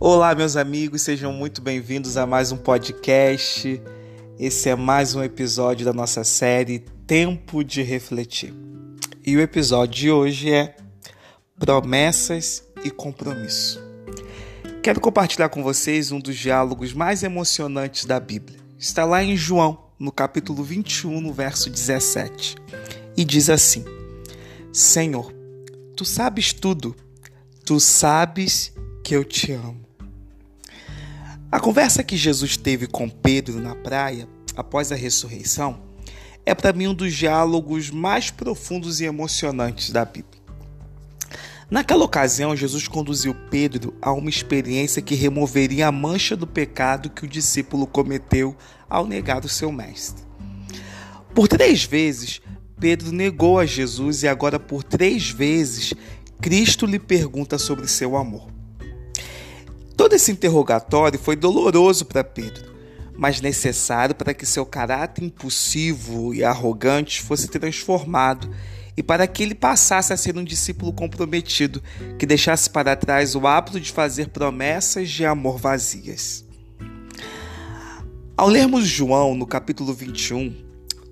Olá, meus amigos, sejam muito bem-vindos a mais um podcast. Esse é mais um episódio da nossa série Tempo de Refletir. E o episódio de hoje é Promessas e Compromisso. Quero compartilhar com vocês um dos diálogos mais emocionantes da Bíblia. Está lá em João, no capítulo 21, no verso 17. E diz assim: Senhor, tu sabes tudo, tu sabes que eu te amo. A conversa que Jesus teve com Pedro na praia, após a ressurreição, é para mim um dos diálogos mais profundos e emocionantes da Bíblia. Naquela ocasião, Jesus conduziu Pedro a uma experiência que removeria a mancha do pecado que o discípulo cometeu ao negar o seu mestre. Por três vezes, Pedro negou a Jesus e agora por três vezes Cristo lhe pergunta sobre seu amor. Todo esse interrogatório foi doloroso para Pedro, mas necessário para que seu caráter impulsivo e arrogante fosse transformado e para que ele passasse a ser um discípulo comprometido que deixasse para trás o hábito de fazer promessas de amor vazias. Ao lermos João no capítulo 21,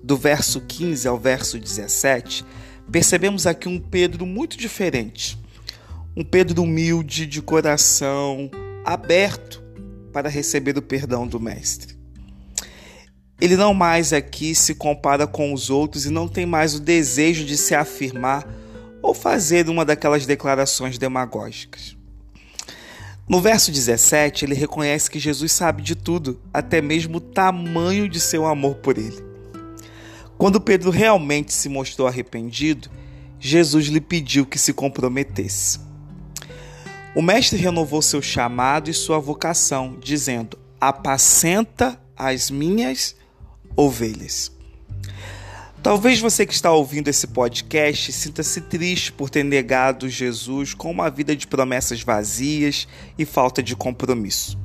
do verso 15 ao verso 17, percebemos aqui um Pedro muito diferente. Um Pedro humilde, de coração, aberto para receber o perdão do Mestre. Ele não mais aqui se compara com os outros e não tem mais o desejo de se afirmar ou fazer uma daquelas declarações demagógicas. No verso 17, ele reconhece que Jesus sabe de tudo, até mesmo o tamanho de seu amor por ele. Quando Pedro realmente se mostrou arrependido, Jesus lhe pediu que se comprometesse. O mestre renovou seu chamado e sua vocação, dizendo: Apacenta as minhas ovelhas. Talvez você que está ouvindo esse podcast sinta-se triste por ter negado Jesus com uma vida de promessas vazias e falta de compromisso.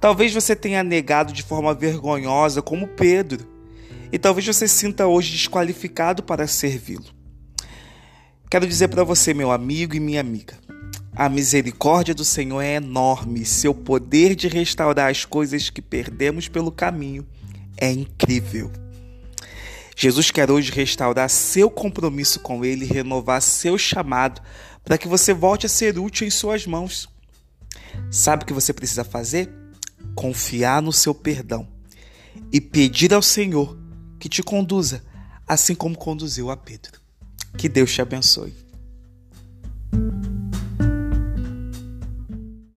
Talvez você tenha negado de forma vergonhosa, como Pedro, e talvez você sinta hoje desqualificado para servi-lo. Quero dizer para você, meu amigo e minha amiga, a misericórdia do Senhor é enorme, seu poder de restaurar as coisas que perdemos pelo caminho é incrível. Jesus quer hoje restaurar seu compromisso com Ele renovar seu chamado para que você volte a ser útil em Suas mãos. Sabe o que você precisa fazer? Confiar no seu perdão e pedir ao Senhor que te conduza, assim como conduziu a Pedro. Que Deus te abençoe.